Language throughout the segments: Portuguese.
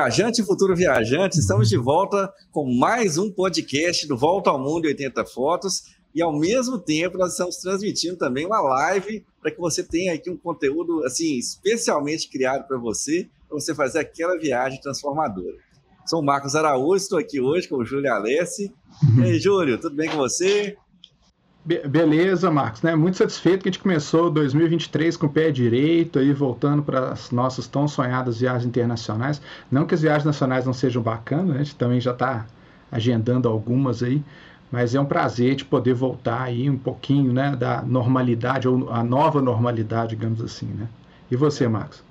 Viajante e futuro viajante, estamos de volta com mais um podcast do Volta ao Mundo 80 Fotos e ao mesmo tempo nós estamos transmitindo também uma live para que você tenha aqui um conteúdo assim especialmente criado para você, para você fazer aquela viagem transformadora. Sou o Marcos Araújo, estou aqui hoje com o Júlio Alessi. E aí, Júlio, tudo bem com você? Be beleza, Marcos, né? Muito satisfeito que a gente começou 2023 com o pé direito, aí voltando para as nossas tão sonhadas viagens internacionais. Não que as viagens nacionais não sejam bacanas, né? a gente também já está agendando algumas aí, mas é um prazer de poder voltar aí um pouquinho, né, da normalidade ou a nova normalidade, digamos assim, né? E você, Marcos?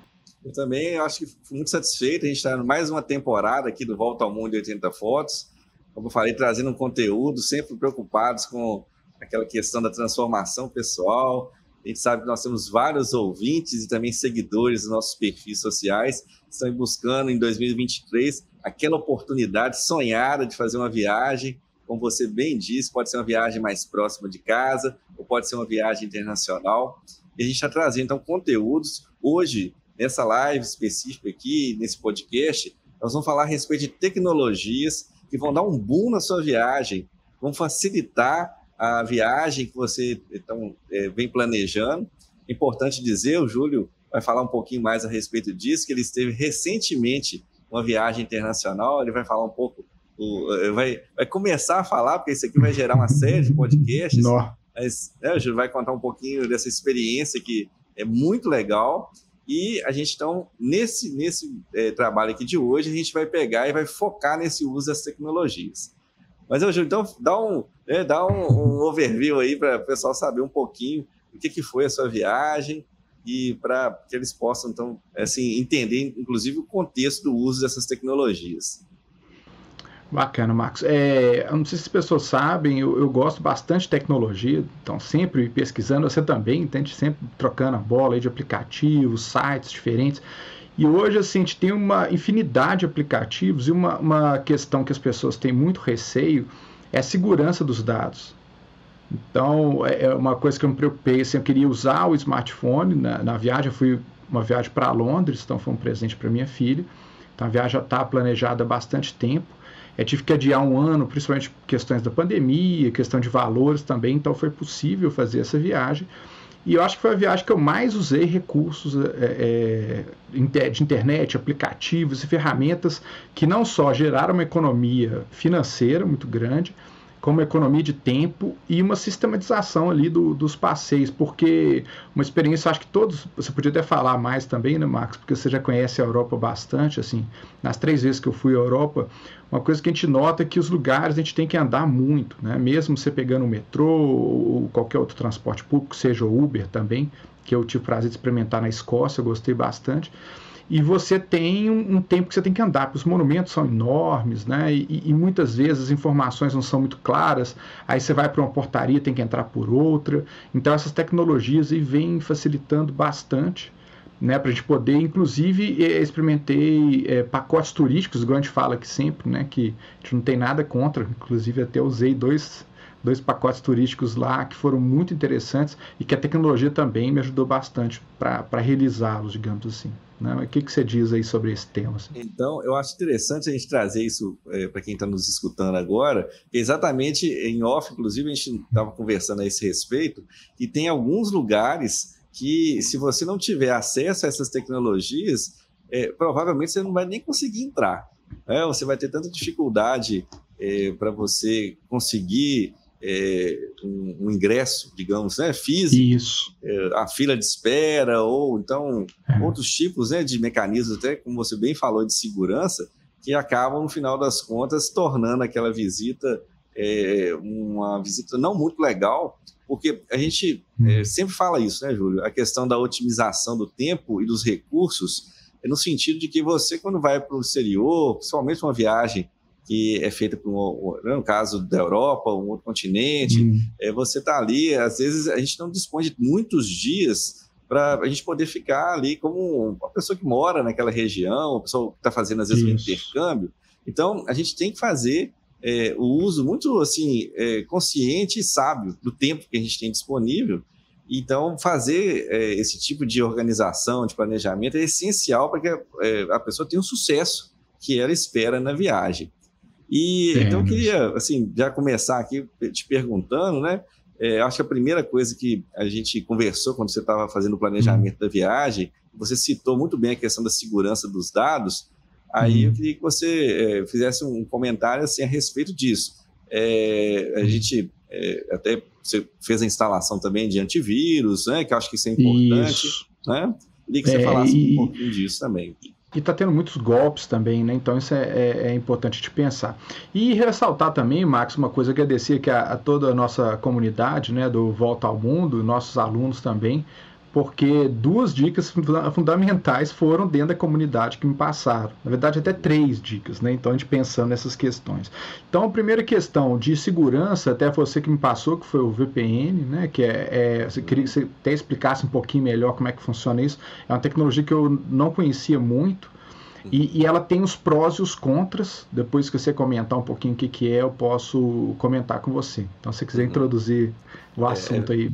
Eu também acho que fui muito satisfeito. A gente está mais uma temporada aqui do Volta ao Mundo 80 Fotos. Como eu falei, trazendo um conteúdo, sempre preocupados com aquela questão da transformação pessoal. A gente sabe que nós temos vários ouvintes e também seguidores dos nossos perfis sociais que estão buscando em 2023 aquela oportunidade sonhada de fazer uma viagem. Como você bem disse, pode ser uma viagem mais próxima de casa ou pode ser uma viagem internacional. E a gente está trazendo então conteúdos. Hoje, nessa live específica aqui, nesse podcast, nós vamos falar a respeito de tecnologias que vão dar um boom na sua viagem, vão facilitar a viagem que você então, é, vem planejando. Importante dizer, o Júlio vai falar um pouquinho mais a respeito disso, que ele esteve recentemente uma viagem internacional, ele vai falar um pouco, o, vai, vai começar a falar, porque isso aqui vai gerar uma série de podcasts, Não. mas né, o Júlio vai contar um pouquinho dessa experiência que é muito legal, e a gente, então, nesse, nesse é, trabalho aqui de hoje, a gente vai pegar e vai focar nesse uso das tecnologias. Mas, Júlio, então dá um, né, dá um, um overview aí para o pessoal saber um pouquinho o que, que foi a sua viagem e para que eles possam, então, assim, entender, inclusive, o contexto do uso dessas tecnologias. Bacana, Marcos. É, eu não sei se as pessoas sabem, eu, eu, gosto bastante de tecnologia, então sempre pesquisando, você também, entende? Sempre trocando a bola de aplicativos, sites diferentes. E hoje, assim, a gente tem uma infinidade de aplicativos e uma, uma questão que as pessoas têm muito receio é a segurança dos dados. Então, é, é uma coisa que eu me preocupei, assim, eu queria usar o smartphone na, na viagem, eu fui uma viagem para Londres, então foi um presente para minha filha. Então, a viagem já está planejada há bastante tempo. Eu tive que adiar um ano, principalmente questões da pandemia, questão de valores também, então foi possível fazer essa viagem. E eu acho que foi a viagem que eu mais usei recursos é, de internet, aplicativos e ferramentas que não só geraram uma economia financeira muito grande, como economia de tempo e uma sistematização ali do, dos passeios, porque uma experiência, acho que todos, você podia até falar mais também, né, Marcos, porque você já conhece a Europa bastante, assim, nas três vezes que eu fui à Europa, uma coisa que a gente nota é que os lugares a gente tem que andar muito, né, mesmo você pegando o metrô ou qualquer outro transporte público, seja o Uber também, que eu tive o prazer de experimentar na Escócia, eu gostei bastante, e você tem um, um, tempo que você tem que andar, porque os monumentos são enormes, né? E, e, muitas vezes as informações não são muito claras, aí você vai para uma portaria, tem que entrar por outra. Então essas tecnologias aí vêm facilitando bastante. Né, para a gente poder, inclusive, experimentei é, pacotes turísticos, igual a gente fala aqui sempre, né, que a gente não tem nada contra, inclusive até usei dois dois pacotes turísticos lá que foram muito interessantes e que a tecnologia também me ajudou bastante para realizá-los, digamos assim. Né? O que, que você diz aí sobre esse tema? Assim? Então, eu acho interessante a gente trazer isso é, para quem está nos escutando agora, exatamente em off, inclusive, a gente estava conversando a esse respeito, que tem alguns lugares que, se você não tiver acesso a essas tecnologias, é, provavelmente você não vai nem conseguir entrar. Né? Você vai ter tanta dificuldade é, para você conseguir é, um, um, ingresso, digamos, né, físico, Isso. É, a fila de espera, ou então é. outros tipos né, de mecanismos, até como você bem falou, de segurança, que acabam, no final das contas, tornando aquela visita é, uma visita não muito legal, porque a gente hum. sempre fala isso, né, Júlio? A questão da otimização do tempo e dos recursos é no sentido de que você, quando vai para o exterior, principalmente uma viagem que é feita por um, né, no caso da Europa, um outro continente, hum. é, você está ali, às vezes a gente não dispõe de muitos dias para a gente poder ficar ali como uma pessoa que mora naquela região, uma pessoa que está fazendo às vezes Isso. um intercâmbio. Então, a gente tem que fazer é, o uso muito assim é, consciente e sábio do tempo que a gente tem disponível. Então, fazer é, esse tipo de organização, de planejamento é essencial para que a, é, a pessoa tenha o um sucesso que ela espera na viagem. E então eu queria assim já começar aqui te perguntando, né? É, acho que a primeira coisa que a gente conversou quando você estava fazendo o planejamento uhum. da viagem, você citou muito bem a questão da segurança dos dados. Aí uhum. eu queria que você é, fizesse um comentário assim, a respeito disso. É, a uhum. gente é, até você fez a instalação também de antivírus, né? Que acho que isso é importante. Isso. Né? Queria que você é, falasse e... um pouquinho disso também. E está tendo muitos golpes também, né? Então isso é, é, é, importante de pensar. E ressaltar também, Max, uma coisa, agradecer que a, a toda a nossa comunidade, né, do Volta ao Mundo, nossos alunos também, porque duas dicas fundamentais foram dentro da comunidade que me passaram. Na verdade, até três dicas, né? Então, a gente pensando nessas questões. Então, a primeira questão de segurança, até você que me passou, que foi o VPN, né? Que é, é você queria que você até explicasse um pouquinho melhor como é que funciona isso. É uma tecnologia que eu não conhecia muito. E, e, ela tem os prós e os contras. Depois que você comentar um pouquinho o que, que é, eu posso comentar com você. Então, se você quiser uhum. introduzir o é, assunto é, aí.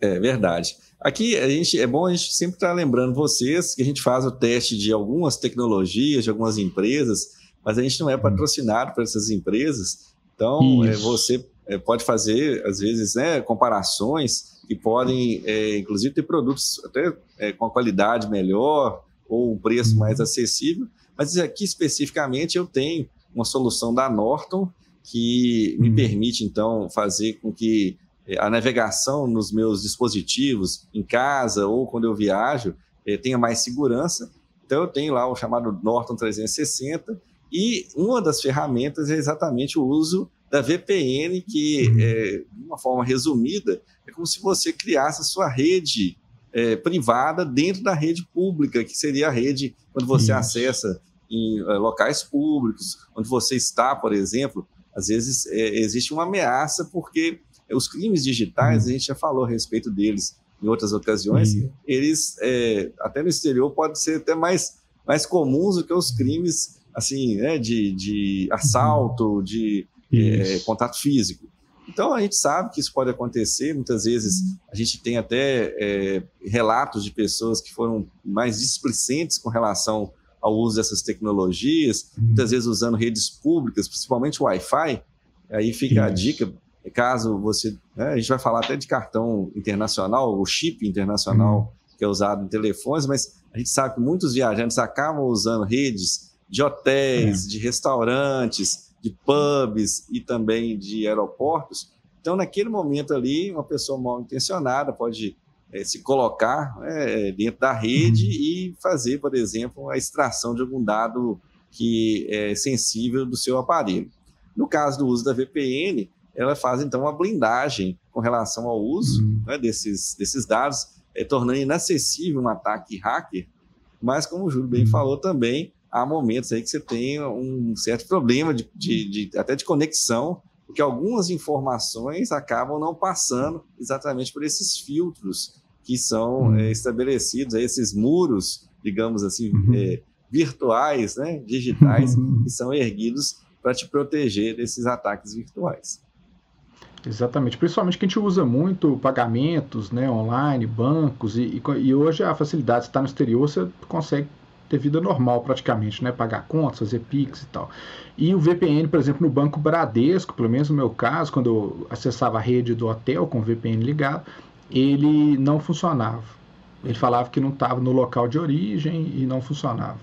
É verdade. Aqui a gente, é bom a gente sempre estar tá lembrando vocês que a gente faz o teste de algumas tecnologias, de algumas empresas, mas a gente não é uhum. patrocinado por essas empresas. Então, é, você é, pode fazer, às vezes, né, comparações que podem, é, inclusive, ter produtos até é, com a qualidade melhor ou um preço mais uhum. acessível. Mas aqui, especificamente, eu tenho uma solução da Norton que me uhum. permite, então, fazer com que a navegação nos meus dispositivos, em casa ou quando eu viajo, eh, tenha mais segurança. Então, eu tenho lá o chamado Norton 360 e uma das ferramentas é exatamente o uso da VPN, que, é, de uma forma resumida, é como se você criasse a sua rede é, privada dentro da rede pública, que seria a rede quando você Isso. acessa em é, locais públicos, onde você está, por exemplo, às vezes existe uma ameaça porque os crimes digitais, uhum. a gente já falou a respeito deles em outras ocasiões, uhum. eles, é, até no exterior, podem ser até mais, mais comuns do que os crimes assim, né, de, de assalto, de é, contato físico. Então, a gente sabe que isso pode acontecer, muitas vezes a gente tem até é, relatos de pessoas que foram mais displicentes com relação ao uso dessas tecnologias, muitas vezes usando redes públicas, principalmente o Wi-Fi. Aí fica Isso. a dica caso você. Né, a gente vai falar até de cartão internacional, o chip internacional uhum. que é usado em telefones, mas a gente sabe que muitos viajantes acabam usando redes de hotéis, de restaurantes, de pubs e também de aeroportos. Então, naquele momento ali, uma pessoa mal intencionada pode é, se colocar é, dentro da rede uhum. e fazer, por exemplo, a extração de algum dado que é sensível do seu aparelho. No caso do uso da VPN, ela faz então uma blindagem com relação ao uso uhum. né, desses, desses dados, é, tornando inacessível um ataque hacker. Mas, como o Júlio bem uhum. falou também, há momentos aí que você tem um certo problema de, de, de, até de conexão, porque algumas informações acabam não passando exatamente por esses filtros que são uhum. é, estabelecidos, esses muros, digamos assim, uhum. é, virtuais, né, digitais, uhum. que são erguidos para te proteger desses ataques virtuais. Exatamente, principalmente que a gente usa muito pagamentos né, online, bancos, e, e hoje a facilidade de estar no exterior, você consegue ter vida normal praticamente, né? Pagar contas, fazer Pix e tal. E o VPN, por exemplo, no Banco Bradesco, pelo menos no meu caso, quando eu acessava a rede do hotel com o VPN ligado, ele não funcionava. Ele falava que não estava no local de origem e não funcionava.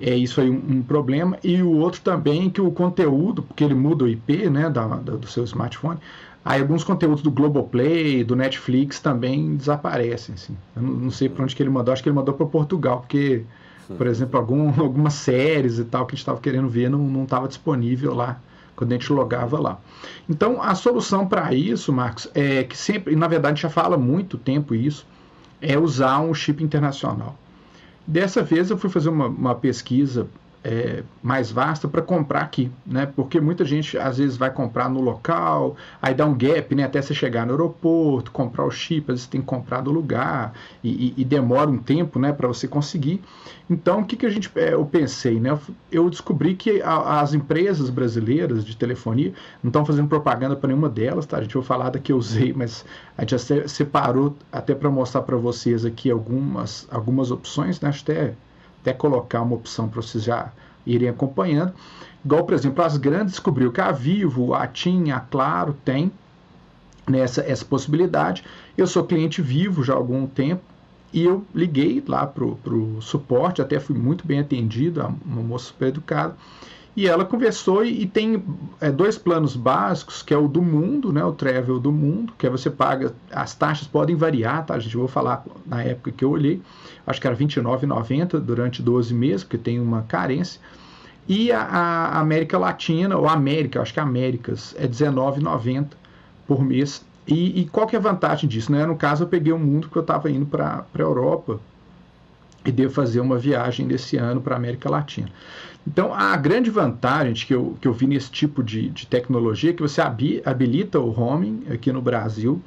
É isso aí um, problema. E o outro também que o conteúdo, porque ele muda o IP né, da, da, do seu smartphone, aí alguns conteúdos do Globoplay, do Netflix também desaparecem. Assim. Eu não, não sei para onde que ele mandou, acho que ele mandou para Portugal, porque, por exemplo, algum, algumas séries e tal que a gente estava querendo ver não estava disponível lá quando a gente logava lá. Então, a solução para isso, Marcos, é que sempre, e na verdade já fala muito tempo isso, é usar um chip internacional. Dessa vez eu fui fazer uma, uma pesquisa é, mais vasta para comprar aqui, né? Porque muita gente às vezes vai comprar no local, aí dá um gap, né? Até você chegar no aeroporto, comprar o chip, às vezes tem que comprar do lugar e, e, e demora um tempo, né? Para você conseguir. Então, o que, que a gente, é, eu pensei, né? Eu descobri que a, as empresas brasileiras de telefonia não estão fazendo propaganda para nenhuma delas, tá? A gente vai falar da que eu usei, mas a gente já separou até para mostrar para vocês aqui algumas, algumas opções, né? Até até colocar uma opção para vocês já irem acompanhando. Igual, por exemplo, as grandes descobriu que a Vivo, a TIM, a Claro tem nessa essa possibilidade. Eu sou cliente Vivo já há algum tempo e eu liguei lá para o suporte, até fui muito bem atendido, uma moça super educada. E ela conversou e, e tem é, dois planos básicos, que é o do mundo, né, o travel do mundo, que é você paga, as taxas podem variar, tá? A gente vou falar na época que eu olhei, acho que era R$29,90 durante 12 meses, porque tem uma carência. E a, a, América Latina, ou América, acho que Américas, é R$19,90 por mês. E, e, qual que é a vantagem disso? Né? No caso, eu peguei o mundo que eu estava indo para a Europa e devo fazer uma viagem desse ano para a América Latina. Então, a grande vantagem que eu, que eu vi nesse tipo de, de tecnologia é que você habilita o roaming aqui no Brasil.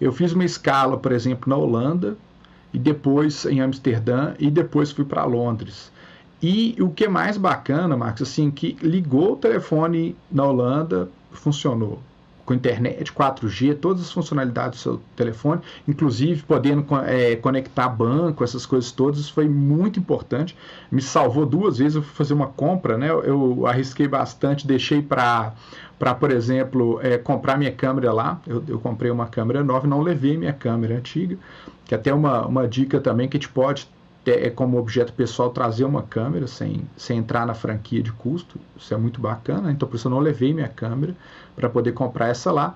Eu fiz uma escala, por exemplo, na Holanda, e depois em Amsterdã, e depois fui para Londres. E o que é mais bacana, Marcos, assim, que ligou o telefone na Holanda, funcionou com internet, 4G, todas as funcionalidades do seu telefone, inclusive podendo é, conectar banco, essas coisas todas, isso foi muito importante. Me salvou duas vezes, eu fui fazer uma compra, né? Eu arrisquei bastante, deixei para para, por exemplo, é, comprar minha câmera lá. Eu, eu, comprei uma câmera nova não levei minha câmera antiga, que até uma, uma dica também que a gente pode é como objeto pessoal trazer uma câmera sem, sem entrar na franquia de custo. Isso é muito bacana, então por isso eu não levei minha câmera para poder comprar essa lá.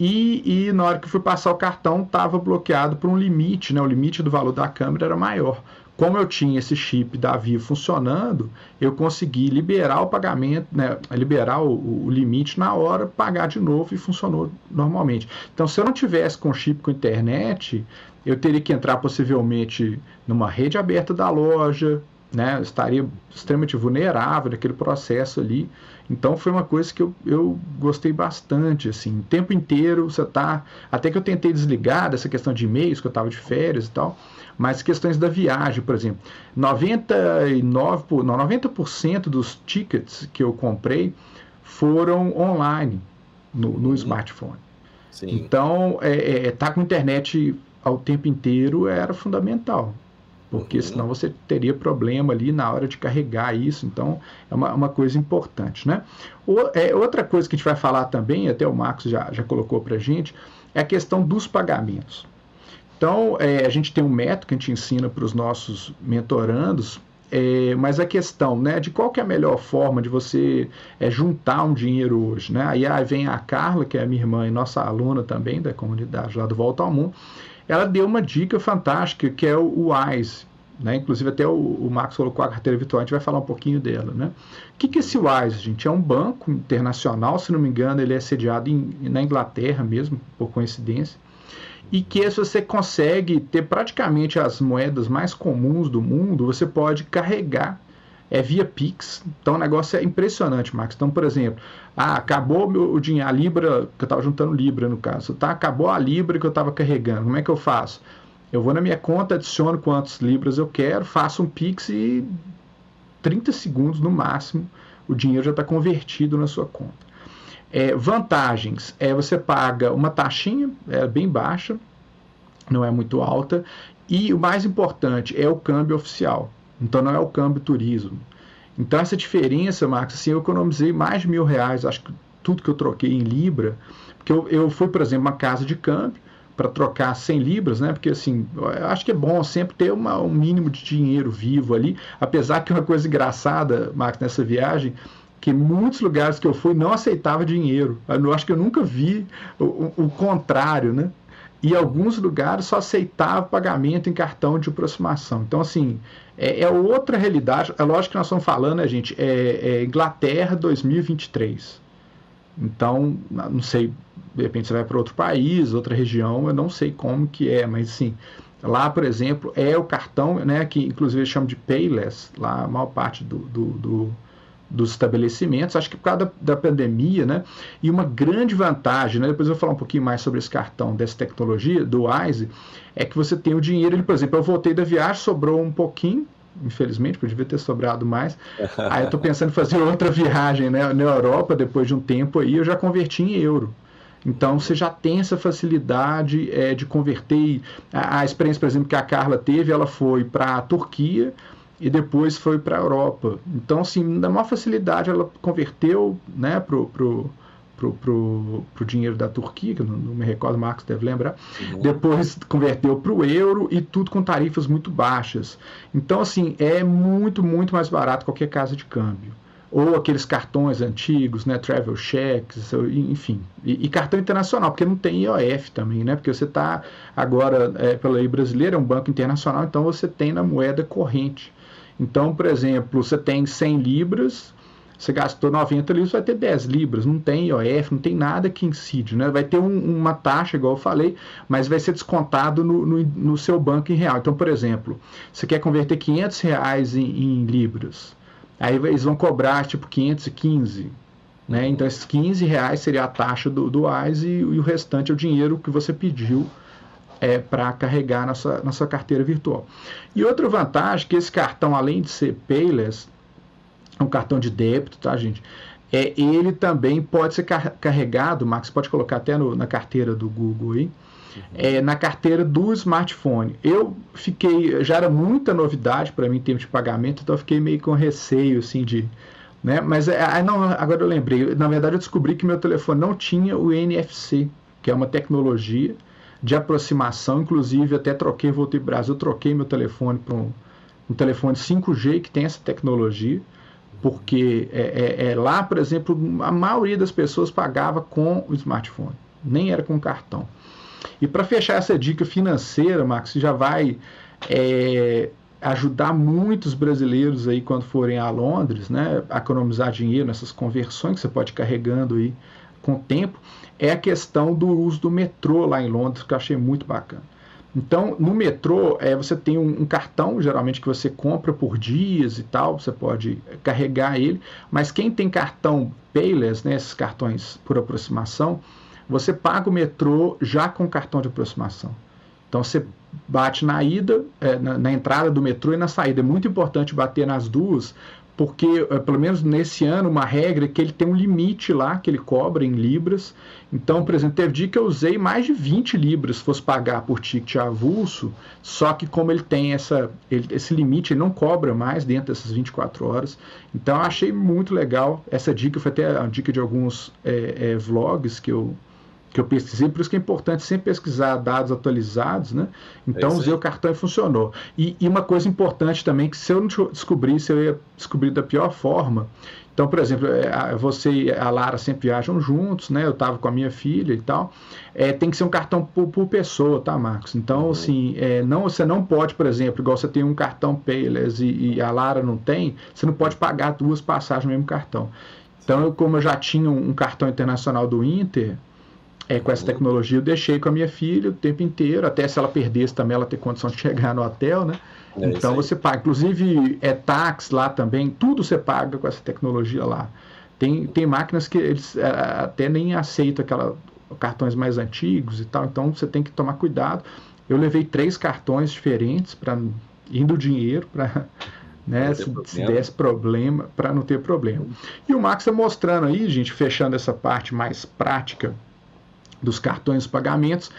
E, e, na hora que fui passar o cartão, estava bloqueado por um limite, né? O limite do valor da câmera era maior. Como eu tinha esse chip da Vivo funcionando, eu consegui liberar o pagamento, né? liberar o, o, limite na hora, pagar de novo e funcionou normalmente. Então, se eu não tivesse com chip com internet, eu teria que entrar possivelmente numa rede aberta da loja, né? Eu estaria extremamente vulnerável naquele processo ali. Então foi uma coisa que eu, eu gostei bastante, assim, o tempo inteiro você tá, até que eu tentei desligar dessa questão de e-mails, que eu estava de férias e tal, mas questões da viagem, por exemplo, 99, não, 90% dos tickets que eu comprei foram online no, no uhum. smartphone. Sim. Então, é, é, tá com internet ao tempo inteiro era fundamental porque uhum. senão você teria problema ali na hora de carregar isso, então é uma, uma coisa importante, né? O, é, outra coisa que a gente vai falar também, até o Marcos já, já colocou para a gente, é a questão dos pagamentos. Então, é, a gente tem um método que a gente ensina para os nossos mentorandos, é, mas a questão né, de qual que é a melhor forma de você é, juntar um dinheiro hoje. Né? Aí, aí vem a Carla, que é a minha irmã e nossa aluna também da comunidade lá do Volta ao Mundo, ela deu uma dica fantástica que é o WISE. Né? Inclusive até o, o Max colocou a carteira virtual, a gente vai falar um pouquinho dela. Né? O que, que é esse WISE, gente? É um banco internacional, se não me engano, ele é sediado em, na Inglaterra mesmo, por coincidência, e que se você consegue ter praticamente as moedas mais comuns do mundo, você pode carregar é via Pix. Então o negócio é impressionante, Max. Então, por exemplo, ah, acabou o dinheiro, a Libra, que eu estava juntando Libra no caso, tá? Acabou a Libra que eu estava carregando. Como é que eu faço? Eu vou na minha conta, adiciono quantos Libras eu quero, faço um Pix e 30 segundos no máximo o dinheiro já está convertido na sua conta. É, vantagens é você paga uma taxinha é bem baixa, não é muito alta, e o mais importante é o câmbio oficial. Então não é o câmbio turismo. Então essa diferença, Marcos, assim, eu economizei mais de mil reais, acho que tudo que eu troquei em Libra, porque eu, eu fui, por exemplo, uma casa de câmbio para trocar 100 libras, né? Porque assim, eu acho que é bom sempre ter uma, um mínimo de dinheiro vivo ali, apesar que uma coisa engraçada, Marcos, nessa viagem, que muitos lugares que eu fui não aceitava dinheiro. Eu acho que eu nunca vi o, o contrário, né? E alguns lugares só aceitava pagamento em cartão de aproximação. Então, assim, é, é, outra realidade. É lógico que nós estamos falando, né, gente? É, é Inglaterra 2023. Então, não sei, de repente você vai para outro país, outra região, eu não sei como que é, mas assim, Lá, por exemplo, é o cartão, né, que inclusive chama de Payless, lá a maior parte do, do, do dos estabelecimentos, acho que por causa da, da, pandemia, né? E uma grande vantagem, né? Depois eu vou falar um pouquinho mais sobre esse cartão dessa tecnologia do Wise, é que você tem o dinheiro, ele, por exemplo, eu voltei da viagem, sobrou um pouquinho, infelizmente, porque devia ter sobrado mais. Aí eu estou pensando em fazer outra viagem né, na Europa, depois de um tempo aí, eu já converti em euro. Então você já tem essa facilidade é, de converter. A, a, experiência, por exemplo, que a Carla teve, ela foi para a Turquia e depois foi para a Europa. Então, assim, na maior facilidade ela converteu né, pro, pro, pro, pro, pro dinheiro da Turquia, que eu não, não me recordo, o Marcos deve lembrar. Uhum. Depois converteu para o euro e tudo com tarifas muito baixas. Então, assim, é muito, muito mais barato qualquer casa de câmbio ou aqueles cartões antigos, né, travel checks, enfim, e, e, cartão internacional, porque não tem IOF também, né, porque você está agora, é, pela lei brasileira, é um banco internacional, então você tem na moeda corrente. Então, por exemplo, você tem 100 libras, você gastou 90 libras, vai ter 10 libras, não tem IOF, não tem nada que incide, né? Vai ter um, uma taxa, igual eu falei, mas vai ser descontado no, no, no, seu banco em real. Então, por exemplo, você quer converter 500 reais em, em libras, Aí eles vão cobrar tipo 515. Né? Então esses 15 reais seria a taxa do, do AIS e, e o restante é o dinheiro que você pediu é, para carregar na sua, na sua carteira virtual. E outra vantagem que esse cartão, além de ser payless, é um cartão de débito, tá, gente? É, ele também pode ser car carregado, Max, pode colocar até no, na carteira do Google aí, é, na carteira do smartphone. Eu fiquei, já era muita novidade para mim em termos de pagamento, então eu fiquei meio com receio assim de, né? Mas é, não, agora eu lembrei. Na verdade eu descobri que meu telefone não tinha o NFC, que é uma tecnologia de aproximação. Inclusive até troquei, voltei para o Brasil, troquei meu telefone para um, um telefone 5G que tem essa tecnologia porque é, é, é, lá, por exemplo, a maioria das pessoas pagava com o smartphone, nem era com cartão. E para fechar essa dica financeira, Max, já vai é, ajudar muitos brasileiros aí quando forem a Londres, né, a economizar dinheiro nessas conversões que você pode ir carregando aí com o tempo, é a questão do uso do metrô lá em Londres, que eu achei muito bacana. Então, no metrô, é, você tem um, um, cartão, geralmente, que você compra por dias e tal, você pode carregar ele, mas quem tem cartão Payless, né, esses cartões por aproximação, você paga o metrô já com cartão de aproximação. Então você bate na ida, é, na, na, entrada do metrô e na saída. É muito importante bater nas duas, porque, é, pelo menos nesse ano, uma regra é que ele tem um limite lá que ele cobra em libras. Então, por exemplo, teve dia que eu usei mais de 20 libras se fosse pagar por ticket avulso, só que como ele tem essa, ele, esse limite, ele não cobra mais dentro dessas 24 horas. Então, achei muito legal essa dica. Foi até a dica de alguns é, é, vlogs que eu que eu pesquisei, por isso que é importante sempre pesquisar dados atualizados, né? Então é usei o cartão e funcionou. E, e, uma coisa importante também, que se eu não descobrisse, eu ia descobrir da pior forma. Então, por exemplo, é, você e a Lara sempre viajam juntos, né? Eu estava com a minha filha e tal. É, tem que ser um cartão por, por pessoa, tá, Marcos? Então, uhum. assim, é, não, você não pode, por exemplo, igual você tem um cartão Payless e, e a Lara não tem, você não pode pagar duas passagens no mesmo cartão. Então, eu, como eu já tinha um, um cartão internacional do Inter, é, com essa tecnologia eu deixei com a minha filha o tempo inteiro, até se ela perdesse também ela ter condição de chegar no hotel, né? É então você paga. Inclusive é táxi lá também, tudo você paga com essa tecnologia lá. Tem, tem máquinas que eles é, até nem aceitam aquela, cartões mais antigos e tal, então você tem que tomar cuidado. Eu levei três cartões diferentes para indo dinheiro para né, se, se desse problema, para não ter problema. E o Max está mostrando aí, gente, fechando essa parte mais prática dos cartões pagamentos.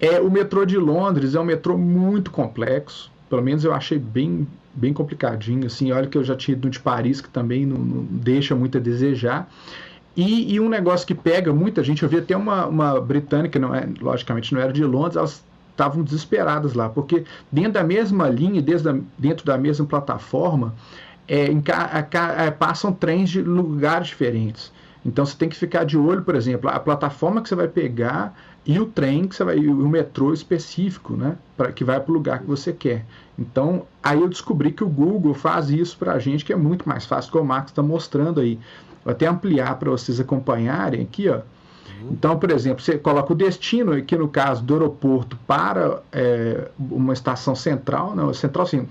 É, o metrô de Londres é um metrô muito complexo, pelo menos eu achei bem, bem complicadinho. Assim, olha que eu já tinha ido de Paris, que também não, não deixa muito a desejar. E, e, um negócio que pega muita gente, eu vi até uma, uma britânica, não é, logicamente não era de Londres, elas estavam desesperadas lá, porque dentro da mesma linha, desde a, dentro da mesma plataforma, é, em, a, a, é, passam trens de lugares diferentes. Então você tem que ficar de olho, por exemplo, a plataforma que você vai pegar e o trem que você vai, o metrô específico, né, para que vai para o lugar que você quer. Então aí eu descobri que o Google faz isso para a gente, que é muito mais fácil, que o Max está mostrando aí. Vou até ampliar para vocês acompanharem aqui, ó. Uhum. Então, por exemplo, você coloca o destino, aqui no caso do aeroporto, para é, uma estação central, não, central sim,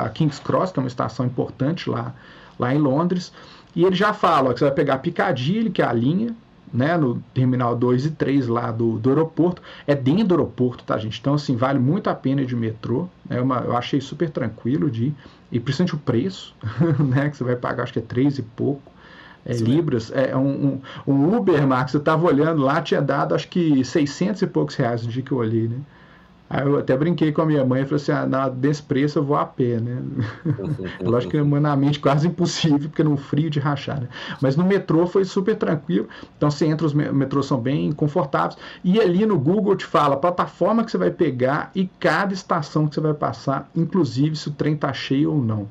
a King's Cross, que é uma estação importante lá, lá em Londres, e ele já fala que você vai pegar Piccadilly, que é a linha, né, no terminal 2 e 3 lá do, do aeroporto. É dentro do aeroporto, tá, gente? Então, assim, vale muito a pena ir de metrô. É uma, eu achei super tranquilo de ir. E principalmente o preço, né, que você vai pagar, acho que é 3 e pouco. É, libras, é um, um, um Uber, Max, eu estava olhando lá, tinha dado acho que 600 e poucos reais no dia que eu olhei, né? Aí eu até brinquei com a minha mãe e falei assim: ah, desse preço eu vou a pé, né? Lógico que é humanamente quase impossível, porque no frio de rachar, né? Mas no metrô foi super tranquilo. Então você entra, os metrôs são bem confortáveis. E ali no Google te fala a plataforma que você vai pegar e cada estação que você vai passar, inclusive se o trem tá cheio ou não.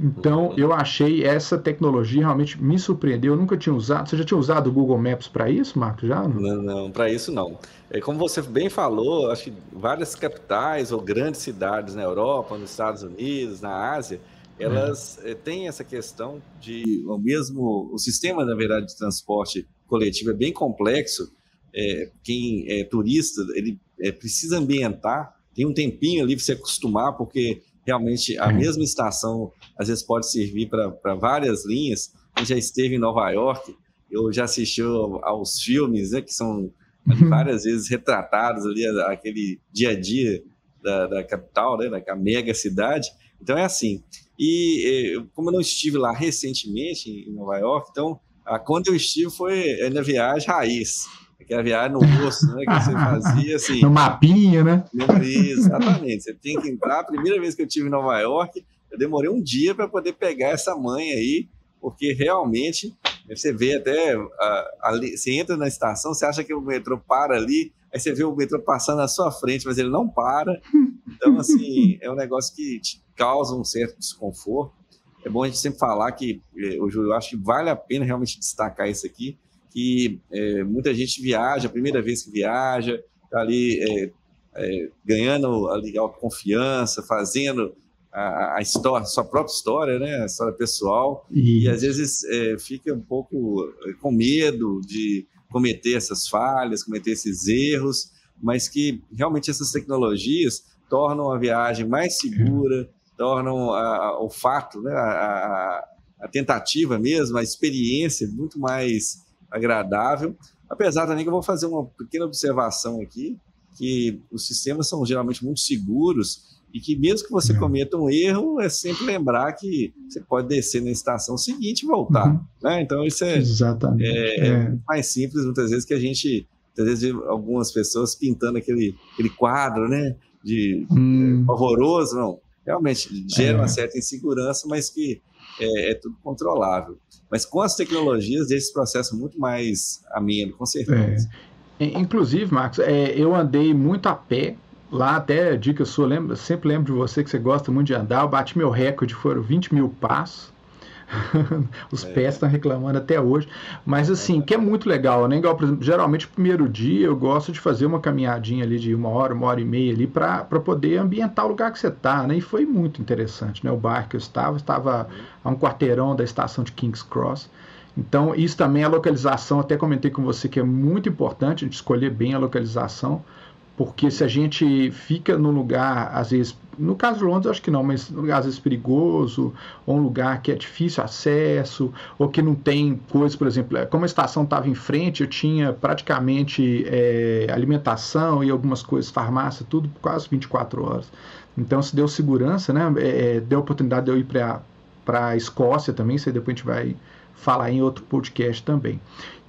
Então, eu achei essa tecnologia realmente me surpreendeu. Eu nunca tinha usado. Você já tinha usado o Google Maps para isso, Marco? Já? Não, não, não para isso não. É, como você bem falou, acho que várias capitais ou grandes cidades na Europa, nos Estados Unidos, na Ásia, elas é. têm essa questão de o mesmo o sistema na verdade de transporte coletivo é bem complexo. É, quem é turista ele é, precisa ambientar, tem um tempinho ali para se acostumar, porque realmente a mesma estação às vezes pode servir para várias linhas. Quem já esteve em Nova York, eu já assisti aos filmes, né, que são uhum. várias vezes retratados ali, aquele dia a dia da, da capital, né, da mega cidade. Então é assim. E como eu não estive lá recentemente em Nova York, então a, quando eu estive foi na viagem raiz aquela viagem no rosto, né? Que você fazia assim. No mapinha, né? exatamente. Você tem que entrar. A primeira vez que eu estive em Nova York, eu demorei um dia para poder pegar essa mãe aí, porque realmente você vê até ali, você entra na estação, você acha que o metrô para ali, aí você vê o metrô passando na sua frente, mas ele não para. Então, assim, é um negócio que te causa um certo desconforto. É bom a gente sempre falar que, eh, eu acho que vale a pena realmente destacar isso aqui, que é, muita gente viaja, a primeira vez que viaja, está ali é, é, ganhando ali confiança, fazendo a, a, história, sua própria história, né, a história pessoal, Isso. e às vezes é, fica um pouco é, com medo de cometer essas falhas, cometer esses erros, mas que realmente essas tecnologias tornam a viagem mais segura, tornam a, a, o fato, né, a, a tentativa mesmo, a experiência muito mais agradável. Apesar também que eu vou fazer uma pequena observação aqui, que os sistemas são geralmente muito seguros e que mesmo que você é. cometa um erro, é sempre lembrar que você pode descer na estação seguinte e voltar. Uhum. Né? Então isso é, Exatamente. É, é. mais simples muitas vezes que a gente, muitas vezes algumas pessoas pintando aquele, aquele quadro, né, de hum. pavoroso, não. Realmente gera uma é. certa insegurança, mas que é, é tudo controlável. Mas com as tecnologias, esse processo é muito mais ameno, com certeza. É. Inclusive, Marcos, é, eu andei muito a pé. Lá até, dica sua, lembro, sempre lembro de você que você gosta muito de andar. Eu bati meu recorde, foram 20 mil passos. Os é. pés estão reclamando até hoje. Mas assim, que é muito legal, né? Igual, exemplo, geralmente o primeiro dia eu gosto de fazer uma caminhadinha ali de uma hora, uma hora e meia ali para poder ambientar o lugar que você está, né? E foi muito interessante, né? O bairro que eu estava, estava a um quarteirão da estação de King's Cross. Então, isso também é a localização, até comentei com você que é muito importante a gente escolher bem a localização, porque se a gente fica num lugar, às vezes, no caso de Londres, acho que não, mas um lugar às vezes perigoso, ou um lugar que é difícil acesso, ou que não tem coisas, por exemplo, é, como a estação estava em frente, eu tinha praticamente é, alimentação e algumas coisas, farmácia, tudo quase 24 horas. Então, se deu segurança, né? É, é deu oportunidade de eu ir para a Escócia também, isso aí depois a gente vai falar em outro podcast também.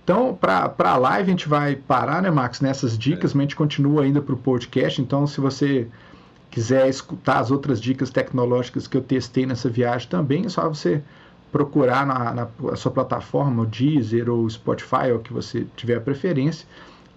Então, para a live, a gente vai parar, né, Max, nessas dicas, é. mas a gente continua ainda para o podcast. Então, se você quiser escutar as outras dicas tecnológicas que eu testei nessa viagem também, é só você procurar na, na sua plataforma, o Deezer ou Spotify, ou que você tiver a preferência,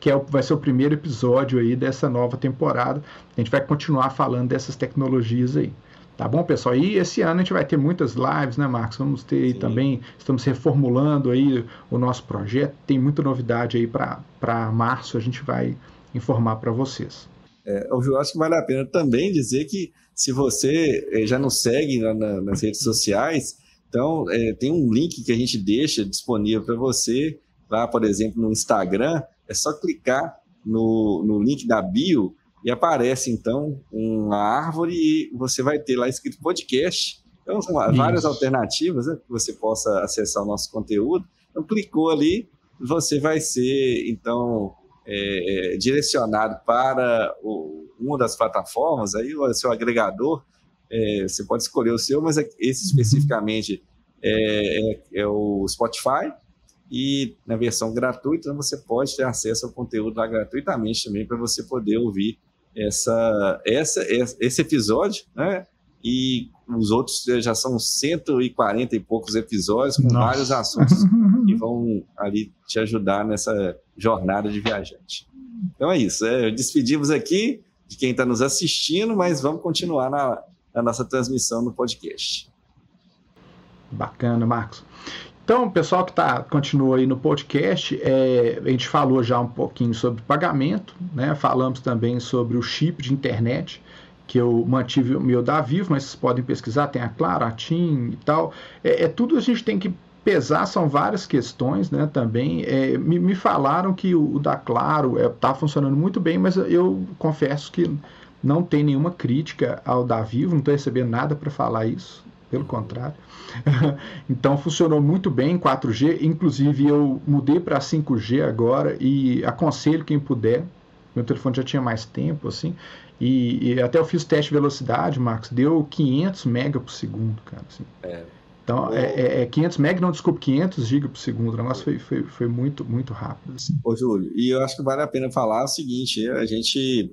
que é, vai ser o primeiro episódio aí dessa nova temporada. A gente vai continuar falando dessas tecnologias aí. Tá bom, pessoal? E esse ano a gente vai ter muitas lives, né, Marcos? Vamos ter aí também, estamos reformulando aí o nosso projeto, tem muita novidade aí para março, a gente vai informar para vocês. É, eu acho que vale a pena também dizer que se você eh, já nos segue na, na, nas redes sociais, então é, tem um link que a gente deixa disponível para você lá, por exemplo, no Instagram, é só clicar no, no link da bio e aparece então uma árvore e você vai ter lá escrito podcast. Então, são várias Isso. alternativas né, que você possa acessar o nosso conteúdo. Então, clicou ali, você vai ser então é, é, direcionado para o, uma das plataformas, aí o seu agregador, é, você pode escolher o seu, mas é, esse especificamente é, é, é, o Spotify, e na versão gratuita você pode ter acesso ao conteúdo lá gratuitamente também para você poder ouvir essa, essa, esse episódio, né? E os outros já são 140 e poucos episódios com Nossa. vários assuntos que vão ali te ajudar nessa jornada de viajante. Então é isso. É, despedimos aqui de quem está nos assistindo, mas vamos continuar na, na nossa transmissão no podcast. Bacana, Marcos. Então, pessoal que tá, continua aí no podcast, é, a gente falou já um pouquinho sobre pagamento, né? Falamos também sobre o chip de internet, que eu mantive o meu da Vivo, mas vocês podem pesquisar, tem a Claro, a TIM e tal. É, é tudo a gente tem que pesar, são várias questões, né? Também é, me, me, falaram que o, o da Claro está é, funcionando muito bem, mas eu confesso que não tem nenhuma crítica ao da Vivo, não estou recebendo nada para falar isso pelo contrário. então funcionou muito bem em 4G, inclusive eu mudei para 5G agora e aconselho quem puder. Meu telefone já tinha mais tempo, assim, e, e até eu fiz teste de velocidade, Marcos, deu 500 mega por segundo, cara. Assim. É. Então, é, é, é 500 mega, não, desculpe, 500 GB por segundo. O negócio foi, foi, foi muito, muito rápido. Assim. Ô, Júlio, e eu acho que vale a pena falar o seguinte: a gente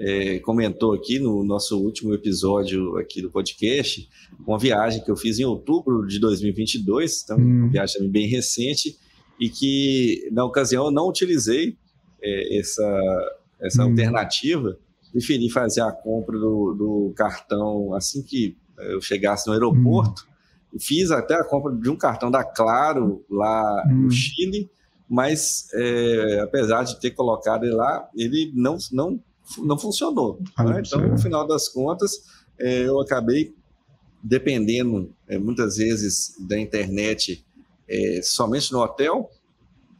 é, comentou aqui no nosso último episódio aqui do podcast, uma viagem que eu fiz em outubro de 2022, então hum. uma viagem bem recente, e que na ocasião eu não utilizei é, essa, essa hum. alternativa, preferi fazer a compra do, do, cartão assim que eu chegasse no aeroporto, hum. fiz até a compra de um cartão da Claro lá no hum. Chile, mas é, apesar de ter colocado ele lá, ele não, não não funcionou. Ah, né? Então, no final das contas, é, eu acabei dependendo é, muitas vezes da internet é, somente no hotel.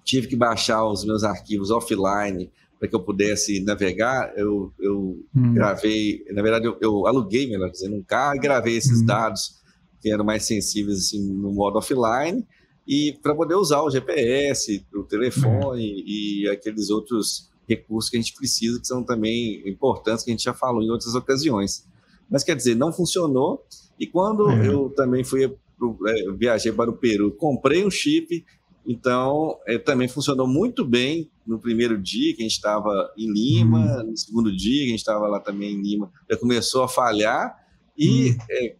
Tive que baixar os meus arquivos offline para que eu pudesse navegar. Eu, eu hum. gravei, na verdade, eu, eu, aluguei, melhor dizendo, um carro e gravei esses hum. dados que eram mais sensíveis assim, no modo offline e para poder usar o GPS, o telefone hum. e aqueles outros recursos que a gente precisa, que são também importantes, que a gente já falou em outras ocasiões. Mas quer dizer, não funcionou. E quando uhum. eu também fui é, viajei para o Peru, comprei um chip, então é, também funcionou muito bem no primeiro dia que a gente estava em Lima, uhum. no segundo dia que a gente estava lá também em Lima, já começou a falhar e uhum. é,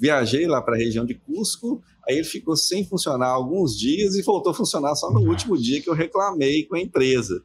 viajei lá para a região de Cusco, aí ele ficou sem funcionar alguns dias e voltou a funcionar só no último dia que eu reclamei com a empresa.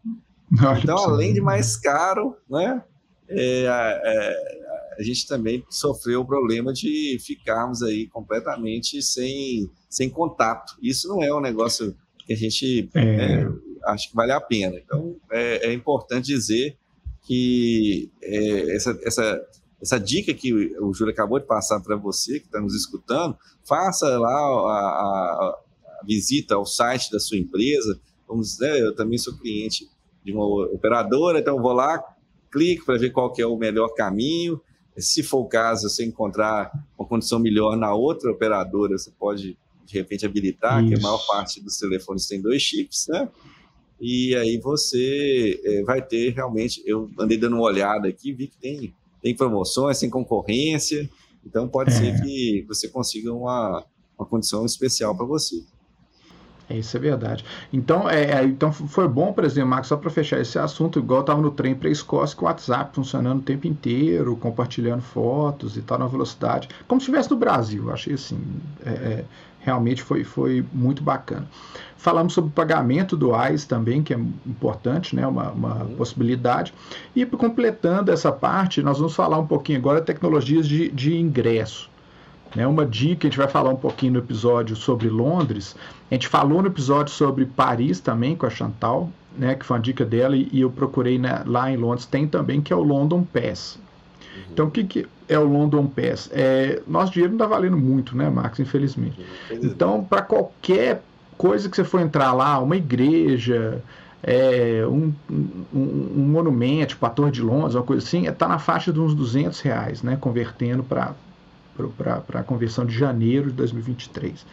Então, além de mais caro, né, é, é, a gente também sofreu o problema de ficarmos aí completamente sem, sem contato. Isso não é um negócio que a gente é. é acha que vale a pena. Então, é, é importante dizer que é, essa, essa, essa dica que o Júlio acabou de passar para você, que está nos escutando, faça lá a, a, a, visita ao site da sua empresa. Vamos dizer, eu também sou cliente de uma operadora, então vou lá, clico para ver qual que é o melhor caminho. Se for o caso, você encontrar uma condição melhor na outra operadora, você pode de repente habilitar, Isso. que a maior parte dos telefones tem dois chips, né? E aí você é, vai ter realmente. Eu andei dando uma olhada aqui, vi que tem, tem promoções, tem concorrência, então pode é. ser que você consiga uma, uma condição especial para você. Isso é verdade. Então, é, é, então foi bom, por exemplo, Marcos, só para fechar esse assunto, igual eu estava no trem para a Escócia com o WhatsApp funcionando o tempo inteiro, compartilhando fotos e tal na velocidade, como se estivesse no Brasil. Achei assim, é, é, realmente foi, foi muito bacana. Falamos sobre o pagamento do AIS também, que é importante, né, uma, uma uhum. possibilidade. E completando essa parte, nós vamos falar um pouquinho agora de tecnologias de, de ingresso. Né, uma dica, a gente vai falar um pouquinho no episódio sobre Londres. A gente falou no episódio sobre Paris também com a Chantal, né, que foi uma dica dela, e, eu procurei né, lá em Londres, tem também, que é o London Pass. Uhum. Então, o que, que é o London Pass? É, nosso dinheiro não está valendo muito, né, Marcos? Infelizmente. Então, para qualquer coisa que você for entrar lá, uma igreja, é, um, um, um, monumento, tipo a Torre de Londres, uma coisa assim, está na faixa de uns 200 reais, né, convertendo para a conversão de janeiro de 2023.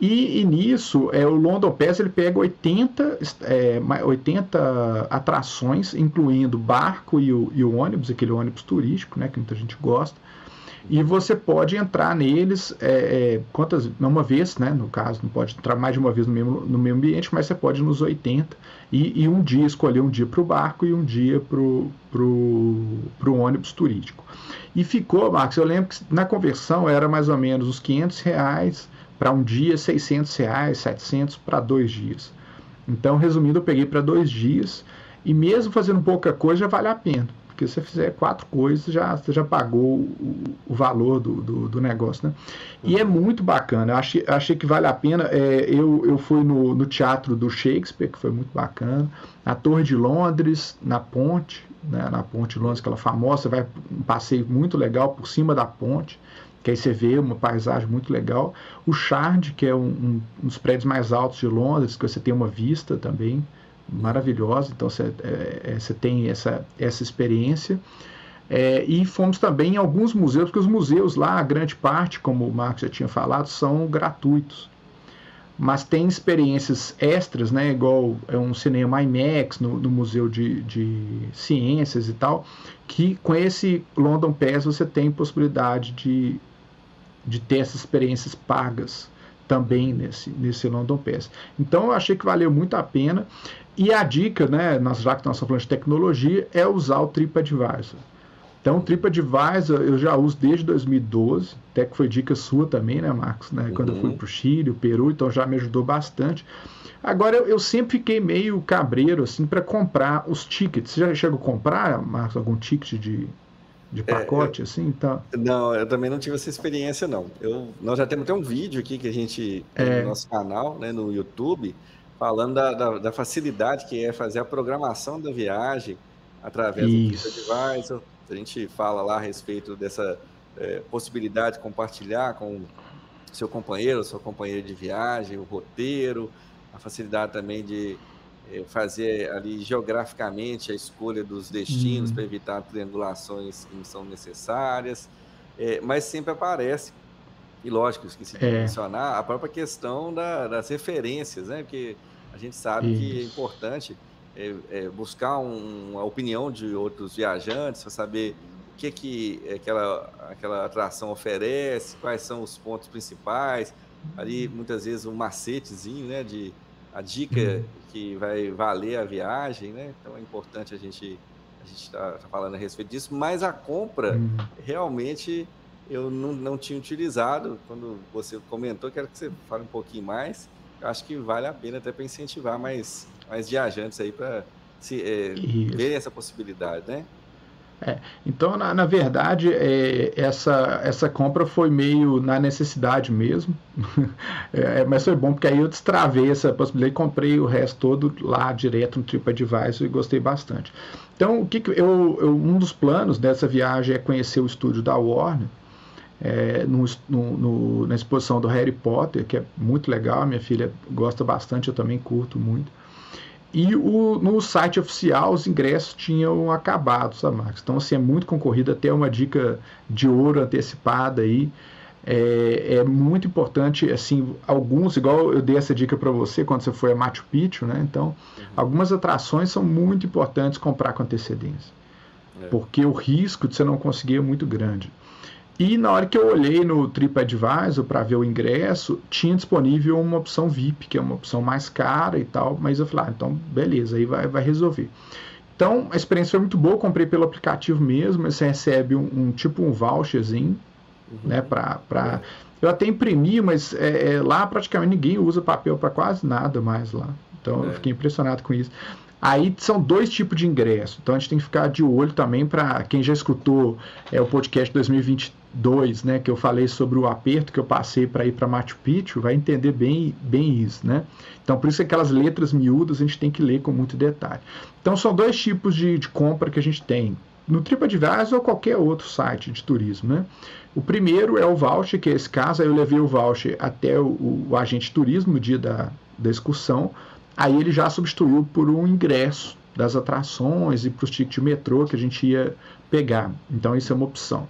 E, e, nisso, é, o London Pass ele pega 80, é, 80 atrações, incluindo barco e o, e o, ônibus, aquele ônibus turístico, né, que muita gente gosta. E você pode entrar neles é, é, quantas, uma vez, né, no caso, não pode entrar mais de uma vez no mesmo, no mesmo ambiente, mas você pode nos 80 e, e um dia escolher um dia para o barco e um dia para o ônibus turístico. E ficou, Marcos, eu lembro que na conversão era mais ou menos os 500 reais para um dia, 600 reais, 700 para dois dias. Então, resumindo, eu peguei para dois dias e mesmo fazendo pouca coisa já vale a pena. Porque se você fizer quatro coisas, já, você já pagou o, o valor do, do, do, negócio, né? E é muito bacana. Eu achei, achei que vale a pena. É, eu, eu fui no, no teatro do Shakespeare, que foi muito bacana. Na Torre de Londres, na ponte, né, na ponte de Londres, aquela famosa, vai um passeio muito legal por cima da ponte que aí você vê uma paisagem muito legal. O Shard, que é um, um, um, dos prédios mais altos de Londres, que você tem uma vista também maravilhosa, então você, é, é, tem essa, essa experiência. É, e fomos também em alguns museus, porque os museus lá, a grande parte, como o Marcos já tinha falado, são gratuitos. Mas tem experiências extras, né, igual é um cinema IMAX no, no Museu de, de Ciências e tal, que com esse London Pass você tem possibilidade de de ter essas experiências pagas também nesse, nesse London Pass. Então eu achei que valeu muito a pena. E a dica, né, nós, já que nós estamos falando de tecnologia, é usar o TripAdvisor. Então, o TripAdvisor eu já uso desde 2012, até que foi dica sua também, né, Marcos? Né? Quando eu fui uhum. para o Chile, o Peru, então já me ajudou bastante. Agora, eu, eu sempre fiquei meio cabreiro, assim, para comprar os tickets. Você já chegou a comprar, Marcos, algum ticket de, de pacote, é, eu, assim, tá? Não, eu também não tive essa experiência, não. Eu, nós já temos até um vídeo aqui que a gente é. no nosso canal, né, no YouTube, falando da, da, da, facilidade que é fazer a programação da viagem através Isso. do TripAdvisor. A gente fala lá a respeito dessa é, possibilidade de compartilhar com seu companheiro, sua companheira de viagem, o roteiro, a facilidade também de fazer ali geograficamente a escolha dos destinos uhum. para evitar triangulações que não são necessárias, é, mas sempre aparece, e lógico, esqueci de é. mencionar, a própria questão da, das referências, né? Porque a gente sabe Isso. que é importante é, é, buscar um, uma opinião de outros viajantes para saber o que, que aquela, aquela atração oferece, quais são os pontos principais, ali muitas vezes um macetezinho, né? De, a dica uhum. Que vai valer a viagem, né? Então é importante a gente a gente está tá falando a respeito disso, mas a compra uhum. realmente eu não, não tinha utilizado. Quando você comentou, quero que você fale um pouquinho mais. Eu acho que vale a pena até para incentivar mais, mais viajantes aí para se é, verem essa possibilidade, né? É, então, na, na verdade, é, essa, essa compra foi meio na necessidade mesmo, é, mas foi bom porque aí eu destravei essa possibilidade e comprei o resto todo lá direto no TripAdvisor e gostei bastante. Então, o que, que eu, eu, um dos planos dessa viagem é conhecer o estúdio da Warner, é, no, no, na exposição do Harry Potter, que é muito legal, minha filha gosta bastante, eu também curto muito. E o, no site oficial os ingressos tinham acabado, sabe, Marcos? Então, assim, é muito concorrido, até uma dica de ouro antecipada aí. É, é, muito importante, assim, alguns, igual eu dei essa dica para você quando você foi a Machu Picchu, né? Então, uhum. algumas atrações são muito importantes comprar com antecedência. É. Porque o risco de você não conseguir é muito grande. E na hora que eu olhei no TripAdvisor para ver o ingresso, tinha disponível uma opção VIP, que é uma opção mais cara e tal, mas eu falei, ah, então beleza, aí vai, vai resolver. Então a experiência foi muito boa, comprei pelo aplicativo mesmo, você recebe um, um tipo um voucherzinho, uhum. né, para... Pra... Eu até imprimi, mas é, é, lá praticamente ninguém usa papel para quase nada mais lá. Então é. eu fiquei impressionado com isso. Aí são dois tipos de ingresso, então a gente tem que ficar de olho também para quem já escutou é, o podcast 2022, né, que eu falei sobre o aperto que eu passei para ir para Machu Picchu, vai entender bem, bem isso, né? Então por isso aquelas letras miúdas a gente tem que ler com muito detalhe. Então são dois tipos de, de compra que a gente tem, no TripAdvisor ou qualquer outro site de turismo, né? O primeiro é o voucher, que é esse caso, aí eu levei o voucher até o, o agente de turismo no dia da, da excursão, aí ele já substituiu por um ingresso das atrações e para os tickets de metrô que a gente ia pegar. Então isso é uma opção.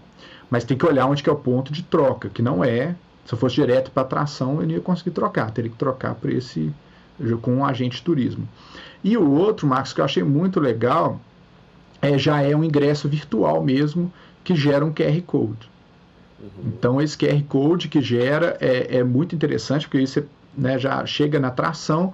Mas tem que olhar onde que é o ponto de troca, que não é. Se eu fosse direto para atração, eu não ia conseguir trocar, teria que trocar para esse com um agente de turismo. E o outro, Marcos, que eu achei muito legal, é, já é um ingresso virtual mesmo, que gera um QR Code. Uhum. Então, esse QR Code que gera é, é muito interessante, porque aí você né, já chega na atração,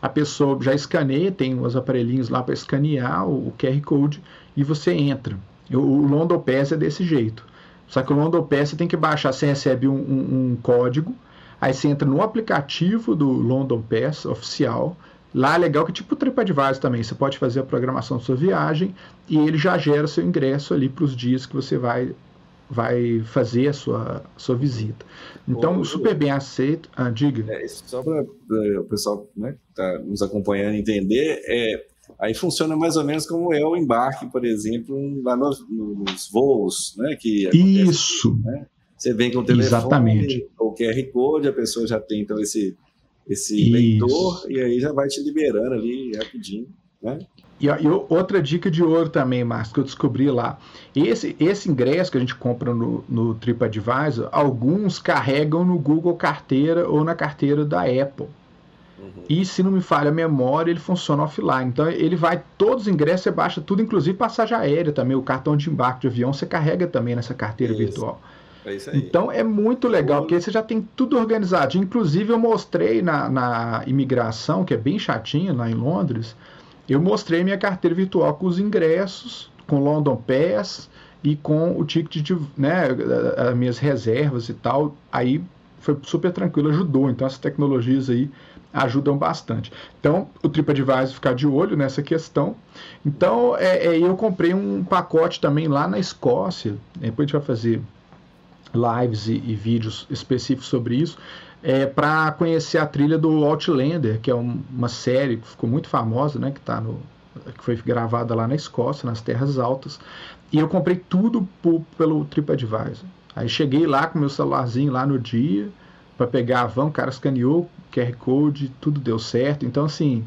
a pessoa já escaneia, tem uns aparelhinhos lá para escanear o, o, QR Code e você entra. O, o London Pass é desse jeito. Só que o London Pass você tem que baixar, você recebe um, um, um código, aí você entra no aplicativo do London Pass oficial, Lá é legal que tipo o TripAdvisor também, você pode fazer a programação da sua viagem e ele já gera seu ingresso ali para os dias que você vai vai fazer a sua, sua visita. Então, Ô, super bem aceito. Ah, diga. É, só para o pessoal né, que está nos acompanhando entender, é, aí funciona mais ou menos como é o embarque, por exemplo, lá nos, nos voos, né? Que acontece, Isso. Né? Você vem com o telefone, Exatamente. o QR Code, a pessoa já tem então esse, esse Isso. leitor e aí já vai te liberando ali rapidinho, né? E, e, outra dica de ouro também, Marcos, que eu descobri lá. Esse, esse ingresso que a gente compra no, no TripAdvisor, alguns carregam no Google Carteira ou na carteira da Apple. Uhum. E se não me falha a memória, ele funciona offline. Então ele vai, todos os ingressos, você baixa tudo, inclusive passagem aérea também, o cartão de embarque de avião, você carrega também nessa carteira isso. virtual. É isso aí. Então é muito legal, porque você já tem tudo organizado. Inclusive, eu mostrei na, na imigração, que é bem chatinha lá em Londres eu mostrei minha carteira virtual com os ingressos, com London Pass e com o ticket de, né, as minhas reservas e tal. Aí foi super tranquilo, ajudou. Então essas tecnologias aí ajudam bastante. Então o TripAdvisor ficar de olho nessa questão. Então é, é, eu comprei um pacote também lá na Escócia. Depois a gente vai fazer lives e, e vídeos específicos sobre isso é, para conhecer a trilha do Outlander, que é um, uma série que ficou muito famosa, né, que, tá no, que foi gravada lá na Escócia, nas Terras Altas. E eu comprei tudo pelo TripAdvisor. Aí cheguei lá com meu celularzinho lá no dia para pegar a van, o cara escaneou QR Code, tudo deu certo. Então, assim,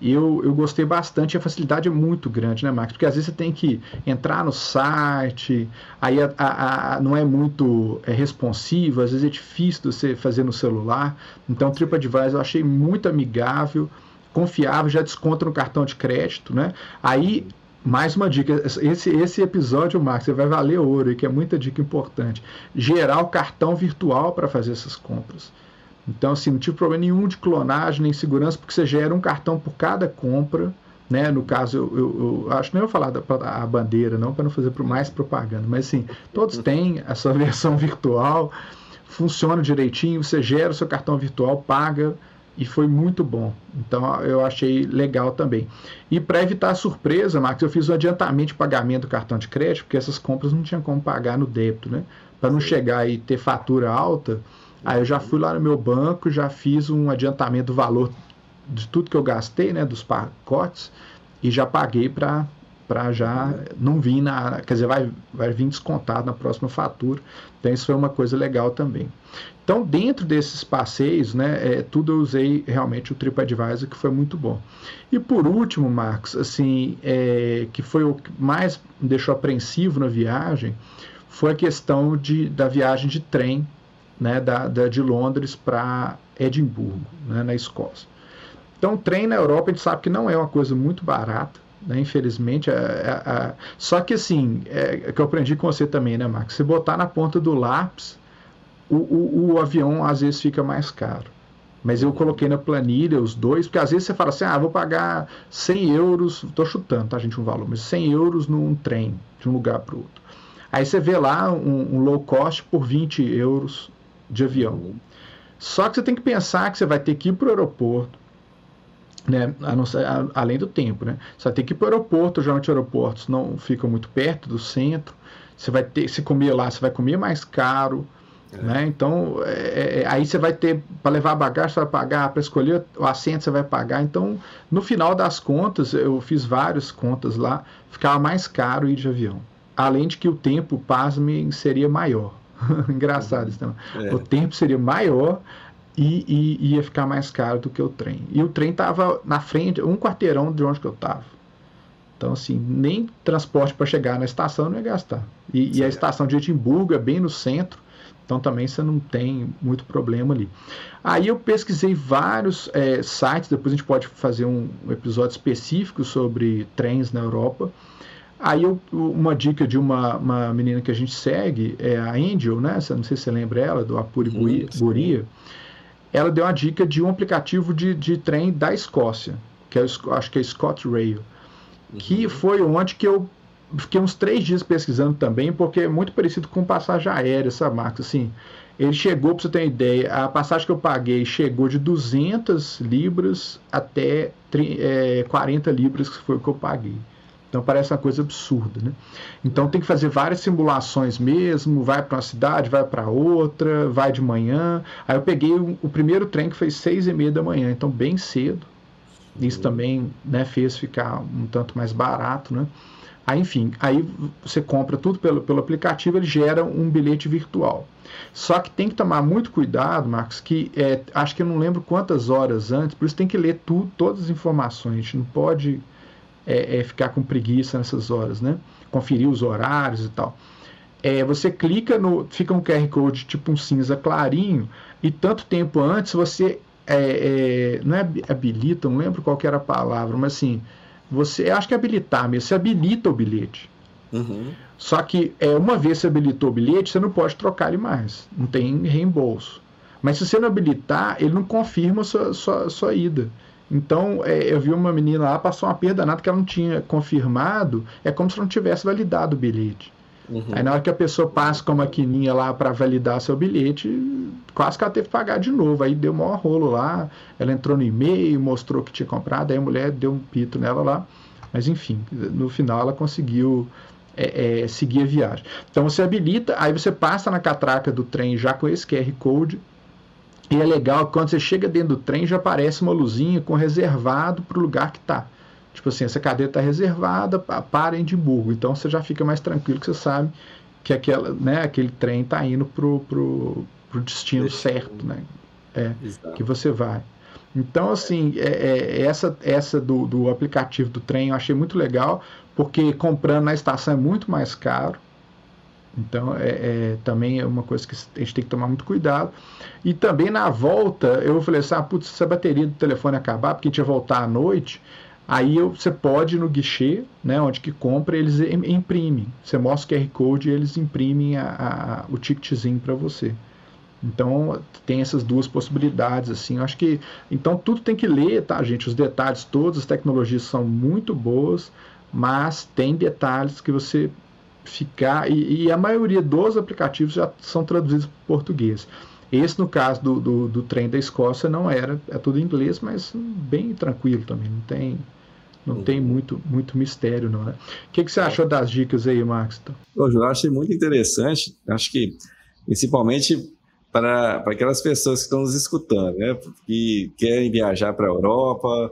eu, eu gostei bastante. A facilidade é muito grande, né, Marcos? Porque às vezes você tem que entrar no site, aí a, a, a, não é muito é, responsivo, às vezes é difícil você fazer no celular. Então, o TripAdvisor eu achei muito amigável, confiável, já desconta no cartão de crédito, né? Aí, mais uma dica, esse, esse episódio, Marcos, você vai valer ouro, que é muita dica importante. Gerar o cartão virtual para fazer essas compras. Então, assim, não tive problema nenhum de clonagem nem segurança, porque você gera um cartão por cada compra. Né? No caso, eu, eu, eu acho que não vou falar da a bandeira, não, para não fazer mais propaganda, mas assim, todos têm a sua versão virtual, funciona direitinho, você gera o seu cartão virtual, paga e foi muito bom. Então eu achei legal também. E para evitar a surpresa, Marcos, eu fiz o adiantamento de pagamento do cartão de crédito, porque essas compras não tinham como pagar no débito, né? Para não chegar e ter fatura alta, Aí eu já fui lá no meu banco, já fiz um adiantamento do valor de tudo que eu gastei, né, dos pacotes, e já paguei para para já não vir na, quer dizer, vai, vai vir descontado na próxima fatura. Então isso foi uma coisa legal também. Então dentro desses passeios, né, é, tudo eu usei realmente o TripAdvisor que foi muito bom. E por último, Marcos, assim, é, que foi o que mais me deixou apreensivo na viagem, foi a questão de, da viagem de trem né, da, da de Londres para Edimburgo, né, na Escócia. Então, o trem na Europa a gente sabe que não é uma coisa muito barata, né, infelizmente. É, é, é, só que assim, é, é, que eu aprendi com você também, né, Marcos? Se botar na ponta do lápis, o, o, o, avião às vezes fica mais caro. Mas eu coloquei na planilha os dois, porque às vezes você fala assim, ah, vou pagar 100 euros, estou chutando, tá, gente, um valor, mas 100 euros num trem, de um lugar para outro. Aí você vê lá um, um low cost por 20 euros de avião. Só que você tem que pensar que você vai ter que ir para o aeroporto, né? Ser, a, além do tempo, né? Você vai ter que ir para o aeroporto, geralmente aeroportos não ficam muito perto do centro. Você vai ter, se comer lá, você vai comer mais caro. É. Né? Então, é, é, aí você vai ter, para levar a bagagem, você vai pagar, para escolher o assento, você vai pagar. Então, no final das contas, eu fiz várias contas lá, ficava mais caro ir de avião. Além de que o tempo, pasme, seria maior. Engraçado isso também. É. O tempo seria maior e, e, ia ficar mais caro do que o trem. E o trem estava na frente, um quarteirão de onde que eu estava. Então, assim, nem transporte para chegar na estação não ia gastar. E, e a estação de Edimburgo é bem no centro, então também você não tem muito problema ali. Aí eu pesquisei vários é, sites, depois a gente pode fazer um, episódio específico sobre trens na Europa. Aí eu, uma dica de uma, uma menina que a gente segue, é a Angel, né? Não sei se você lembra ela, do Apuri Guria. Ela deu uma dica de um aplicativo de, de trem da Escócia, que é, acho que é Scott Rail, uhum. que foi onde que eu fiquei uns três dias pesquisando também, porque é muito parecido com passagem aérea, essa marca. Assim, ele chegou, para você ter uma ideia, a passagem que eu paguei chegou de 200 libras até é, 40 libras, que foi o que eu paguei. Então parece uma coisa absurda, né? Então tem que fazer várias simulações mesmo, vai para uma cidade, vai para outra, vai de manhã. Aí eu peguei o, o primeiro trem que foi seis e meia da manhã, então bem cedo. Isso também né, fez ficar um tanto mais barato, né? Aí, enfim, aí você compra tudo pelo, pelo aplicativo, ele gera um bilhete virtual. Só que tem que tomar muito cuidado, Marcos, que é, acho que eu não lembro quantas horas antes, por isso tem que ler tudo, todas as informações. A gente não pode é, é, ficar com preguiça nessas horas, né? Conferir os horários e tal. É, você clica no. Fica um QR Code tipo um cinza clarinho, e tanto tempo antes você. É, é, não é habilita, não lembro qual era a palavra, mas assim você acho que é habilitar mesmo, você habilita o bilhete. Uhum. Só que é, uma vez que você habilitou o bilhete, você não pode trocar ele mais. Não tem reembolso. Mas se você não habilitar, ele não confirma a sua, sua, sua ida. Então, é, eu vi uma menina lá, passou uma perda nada que ela não tinha confirmado, é como se não tivesse validado o bilhete. Uhum. Aí na hora que a pessoa passa com a maquininha lá para validar seu bilhete, quase que ela teve que pagar de novo. Aí deu maior rolo lá, ela entrou no e-mail, mostrou que tinha comprado, aí a mulher deu um pito nela lá. Mas enfim, no final ela conseguiu é, é, seguir a viagem. Então você habilita, aí você passa na catraca do trem já com esse QR Code. E é legal que quando você chega dentro do trem já aparece uma luzinha com reservado para o lugar que está. Tipo assim, essa cadeira está reservada para Edimburgo, então você já fica mais tranquilo que você sabe que aquela, né, aquele trem está indo pro, pro, pro destino certo, né? É, que você vai. Então, assim, é, é, essa, essa do, do aplicativo do trem eu achei muito legal, porque comprando na estação é muito mais caro. Então, é, é, também é uma coisa que a gente tem que tomar muito cuidado. E também na volta, eu falei assim: ah, putz, se a bateria do telefone acabar, porque a gente ia voltar à noite, Aí você pode ir no guichê, né, onde que compra, eles imprimem. Você mostra o QR Code e eles imprimem a, a, o ticketzinho para você. Então tem essas duas possibilidades assim. Eu acho que então tudo tem que ler, tá, gente? Os detalhes todos, as tecnologias são muito boas, mas tem detalhes que você ficar e, e a maioria dos aplicativos já são traduzidos para português. Esse, no caso do, do, do, trem da Escócia, não era, é tudo em inglês, mas bem tranquilo também, não tem não uhum. tem muito, muito mistério, não, né? O que, que você achou das dicas aí, Max? Eu achei muito interessante. Acho que, principalmente para, para aquelas pessoas que estão nos escutando, né? Que querem viajar para a Europa,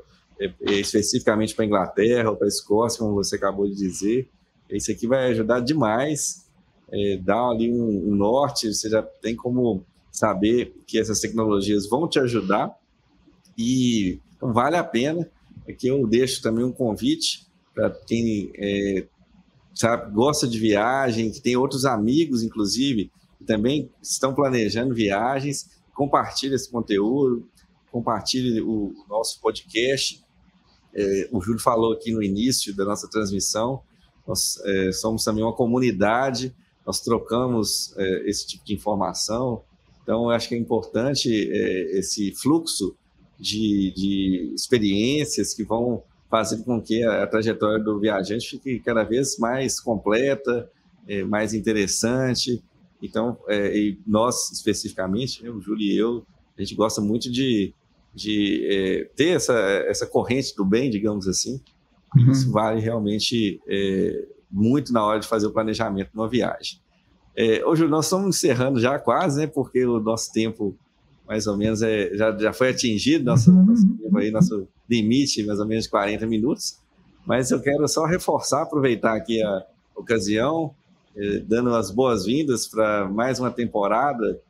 especificamente para a Inglaterra ou para a Escócia, como você acabou de dizer. Isso aqui vai ajudar demais, é, dar ali um, um norte, você já tem como saber que essas tecnologias vão te ajudar e então, vale a pena. Aqui eu deixo também um convite para quem é, sabe, gosta de viagem, que tem outros amigos, inclusive, que também estão planejando viagens. Compartilhe esse conteúdo, compartilhe o nosso podcast. É, o Júlio falou aqui no início da nossa transmissão, nós é, somos também uma comunidade, nós trocamos é, esse tipo de informação. Então, eu acho que é importante é, esse fluxo de, de experiências que vão fazer com que a, a, trajetória do viajante fique cada vez mais completa, é, mais interessante. Então, é, nós especificamente, né, o Júlio e eu, a gente gosta muito de, de é, ter essa, essa corrente do bem, digamos assim. Uhum. Isso vale realmente é, muito na hora de fazer o planejamento de uma viagem. É, hoje nós estamos encerrando já quase, né? Porque o nosso tempo, mais ou menos, é, já, já foi atingido, nosso, uhum. nosso, tempo aí, nosso limite, mais ou menos de 40 minutos. Mas eu quero só reforçar, aproveitar aqui a ocasião, eh, dando as boas-vindas para mais uma temporada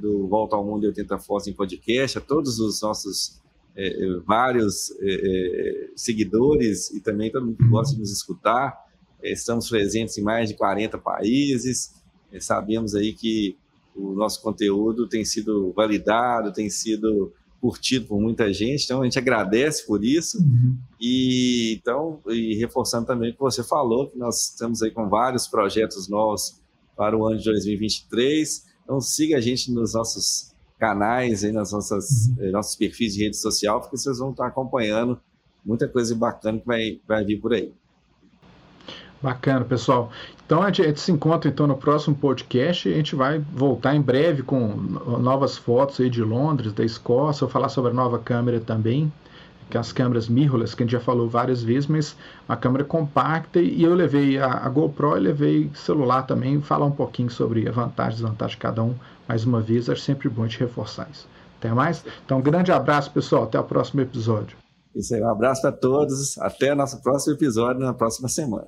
do Volta ao Mundo 80 Force em podcast, a todos os nossos vários eh, seguidores e também todo mundo que gosta de nos escutar. estamos presentes em mais de 40 países. sabemos aí que o nosso conteúdo tem sido validado, tem sido curtido por muita gente, então a gente agradece por isso. Uhum. E então, e reforçando também o que você falou, que nós estamos aí com vários projetos novos para o ano de 2023. Então siga a gente nos nossos canais, aí nas nossas uhum. Eh, nossos perfis de rede social, porque vocês vão estar acompanhando muita coisa bacana que vai, vai vir por aí. Bacana, pessoal. Então a gente, se encontra então no próximo podcast. A gente vai voltar em breve com novas fotos aí de Londres, da Escócia. Vou falar sobre a nova câmera também, que as câmeras mirrorless que a gente já falou várias vezes, mas uma câmera compacta. E eu levei a, a GoPro e levei celular também. Falar um pouquinho sobre a vantagem e desvantagem de cada um. Mais uma vez, acho sempre bom de reforçar isso. Até mais. Então, um grande abraço, pessoal. Até o próximo episódio. Isso aí, um abraço para todos. Até nosso próximo episódio na próxima semana.